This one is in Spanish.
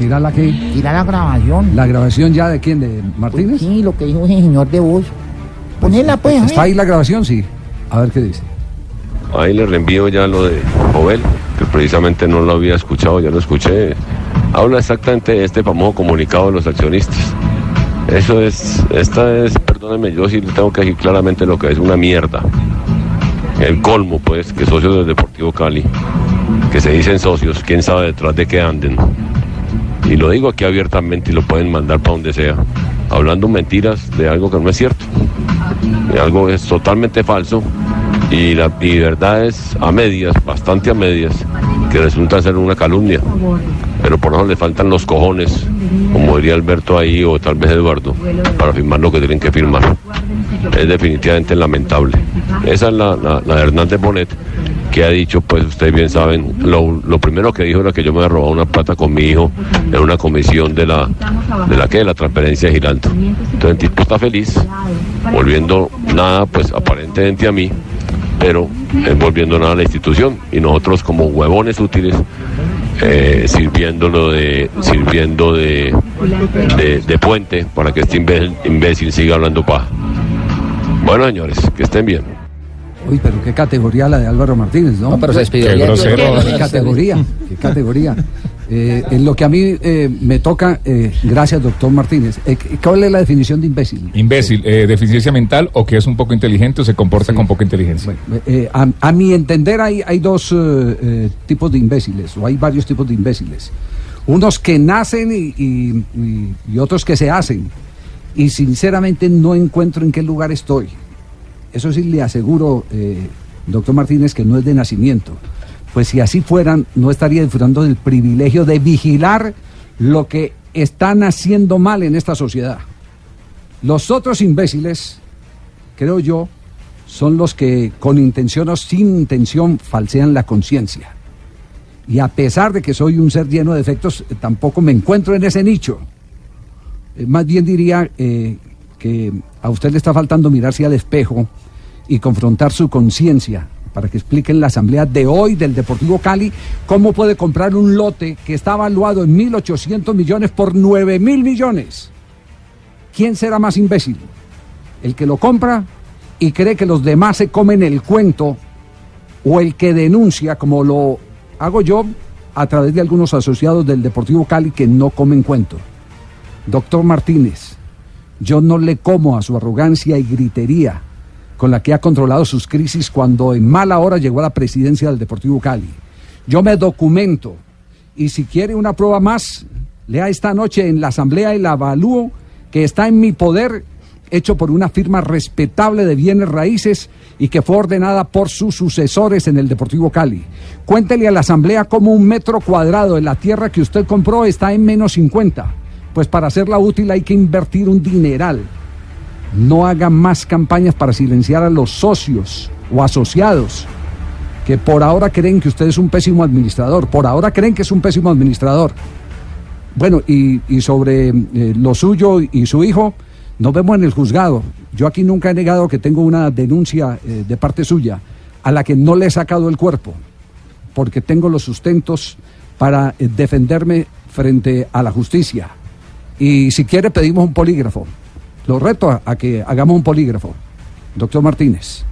Tírala aquí. Tira la grabación. ¿La grabación ya de quién? ¿De Martínez? Sí, lo que dijo ese señor de voz. Ponela pues, a ¿Está ver. ahí la grabación? Sí. A ver qué dice. Ahí le reenvío ya lo de Jovel, que precisamente no lo había escuchado, ya lo escuché. Habla exactamente de este famoso comunicado de los accionistas. Eso es, esta es, perdónenme, yo sí le tengo que decir claramente lo que es una mierda. El colmo, pues, que socios del Deportivo Cali, que se dicen socios, quién sabe detrás de qué anden. Y lo digo aquí abiertamente y lo pueden mandar para donde sea, hablando mentiras de algo que no es cierto. De algo es totalmente falso y la y verdad es a medias, bastante a medias, que resulta ser una calumnia. Pero por eso le faltan los cojones, como diría Alberto ahí o tal vez Eduardo, para firmar lo que tienen que firmar. Es definitivamente lamentable. Esa es la, la, de Hernández Bonet, que ha dicho, pues ustedes bien saben, lo, lo primero que dijo era que yo me había robado una plata con mi hijo en una comisión de la, de la que, de la transferencia de Giraldo. Entonces el tipo está feliz, volviendo nada, pues aparentemente a mí, pero eh, volviendo nada a la institución. Y nosotros como huevones útiles, eh, sirviéndolo de, sirviendo de, de, de puente para que este imbécil, imbécil siga hablando paja. Bueno, señores, que estén bien. Uy, pero qué categoría la de Álvaro Martínez, ¿no? No, pero se despidió. Qué grosero. Qué categoría, qué categoría. Eh, en lo que a mí eh, me toca, eh, gracias, doctor Martínez, eh, ¿cuál es la definición de imbécil? Imbécil, eh, deficiencia mental o que es un poco inteligente o se comporta con poca inteligencia. Bueno, a, a mi entender hay, hay dos tipos de imbéciles, o hay varios tipos de imbéciles. Unos que nacen y, y- y- y otros que se hacen. Y sinceramente no encuentro en qué lugar estoy. Eso sí le aseguro, eh, doctor Martínez, que no es de nacimiento. Pues si así fueran, no estaría disfrutando del privilegio de vigilar lo que están haciendo mal en esta sociedad. Los otros imbéciles, creo yo, son los que con intención o sin intención falsean la conciencia. Y a pesar de que soy un ser lleno de defectos, eh, tampoco me encuentro en ese nicho. Eh, más bien diría eh, que a usted le está faltando mirarse al espejo y confrontar su conciencia para que explique en la asamblea de hoy del Deportivo Cali cómo puede comprar un lote que está evaluado en 1.800 millones por 9.000 millones. ¿Quién será más imbécil? ¿El que lo compra y cree que los demás se comen el cuento o el que denuncia, como lo hago yo a través de algunos asociados del Deportivo Cali que no comen cuento? Doctor Martínez, yo no le como a su arrogancia y gritería con la que ha controlado sus crisis cuando en mala hora llegó a la presidencia del Deportivo Cali. Yo me documento y si quiere una prueba más, lea esta noche en la asamblea el avalúo que está en mi poder, hecho por una firma respetable de bienes raíces y que fue ordenada por sus sucesores en el Deportivo Cali. Cuéntele a la asamblea cómo un metro cuadrado de la tierra que usted compró está en menos 50. Pues para hacerla útil hay que invertir un dineral. No haga más campañas para silenciar a los socios o asociados que por ahora creen que usted es un pésimo administrador. Por ahora creen que es un pésimo administrador. Bueno, y, sobre eh, lo suyo y su hijo, nos vemos en el juzgado. Yo aquí nunca he negado que tengo una denuncia eh, de parte suya a la que no le he sacado el cuerpo, porque tengo los sustentos para eh, defenderme frente a la justicia. Y si quiere pedimos un polígrafo. Lo reto a, a que hagamos un polígrafo. Doctor Martínez.